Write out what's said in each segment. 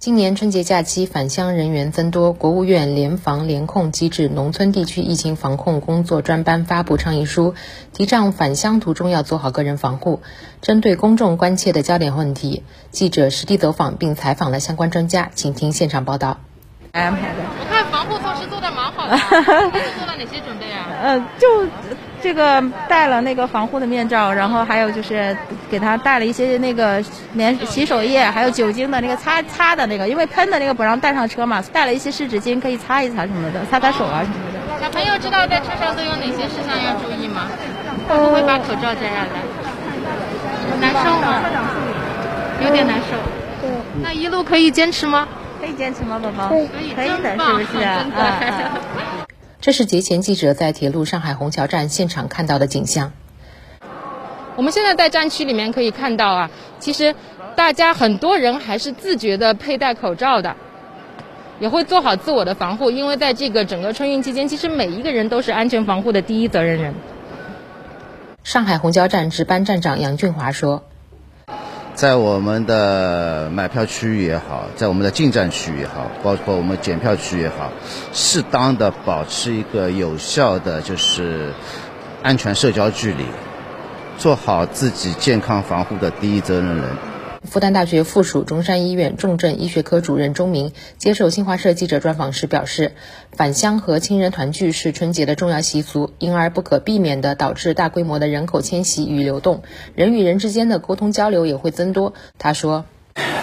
今年春节假期返乡人员增多，国务院联防联控机制农村地区疫情防控工作专班发布倡议书，提倡返乡途中要做好个人防护。针对公众关切的焦点问题，记者实地走访并采访了相关专家，请听现场报道。安排的，我看防护措施做的蛮好的，做了哪些准备啊？呃，就这个戴了那个防护的面罩，然后还有就是给他带了一些那个免洗手液，还有酒精的那个擦擦的那个，因为喷的那个不让带上车嘛，带了一些湿纸巾可以擦一擦什么的，擦擦手啊什么的。小朋友知道在车上都有哪些事项要注意吗？会不会把口罩摘下来？难受吗？有点难受。对。那一路可以坚持吗？可以坚持吗，宝宝？可以，可以的，是不是？啊。这是节前记者在铁路上海虹桥站现场看到的景象。我们现在在站区里面可以看到啊，其实大家很多人还是自觉的佩戴口罩的，也会做好自我的防护，因为在这个整个春运期间，其实每一个人都是安全防护的第一责任人。上海虹桥站值班站长杨俊华说。在我们的买票区域也好，在我们的进站区域也好，包括我们检票区也好，适当的保持一个有效的就是安全社交距离，做好自己健康防护的第一责任人。复旦大学附属中山医院重症医学科主任钟明接受新华社记者专访时表示，返乡和亲人团聚是春节的重要习俗，因而不可避免地导致大规模的人口迁徙与流动，人与人之间的沟通交流也会增多。他说。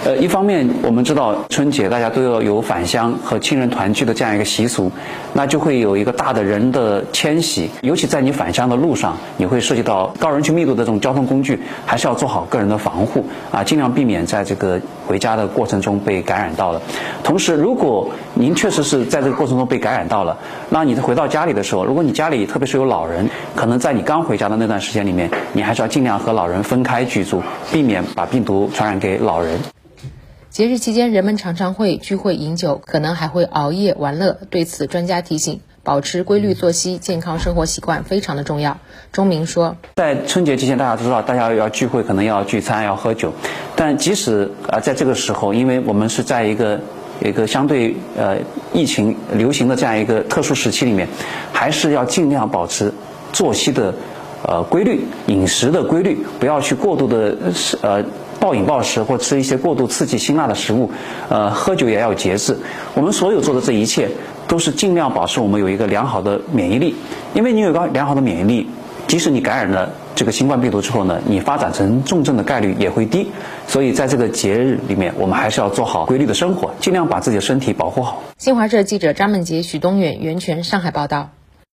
呃，一方面我们知道春节大家都要有返乡和亲人团聚的这样一个习俗，那就会有一个大的人的迁徙，尤其在你返乡的路上，你会涉及到高人群密度的这种交通工具，还是要做好个人的防护啊，尽量避免在这个回家的过程中被感染到了。同时，如果您确实是在这个过程中被感染到了，那你回到家里的时候，如果你家里特别是有老人，可能在你刚回家的那段时间里面，你还是要尽量和老人分开居住，避免把病毒传染给老人。节日期间，人们常常会聚会饮酒，可能还会熬夜玩乐。对此，专家提醒，保持规律作息、健康生活习惯非常的重要。钟明说，在春节期间，大家都知道，大家要聚会，可能要聚餐、要喝酒。但即使啊，在这个时候，因为我们是在一个一个相对呃疫情流行的这样一个特殊时期里面，还是要尽量保持作息的呃规律、饮食的规律，不要去过度的呃。暴饮暴食或吃一些过度刺激辛辣的食物，呃，喝酒也要节制。我们所有做的这一切，都是尽量保持我们有一个良好的免疫力。因为你有个良好的免疫力，即使你感染了这个新冠病毒之后呢，你发展成重症的概率也会低。所以在这个节日里面，我们还是要做好规律的生活，尽量把自己的身体保护好。新华社记者张梦杰、许东远、袁泉上海报道。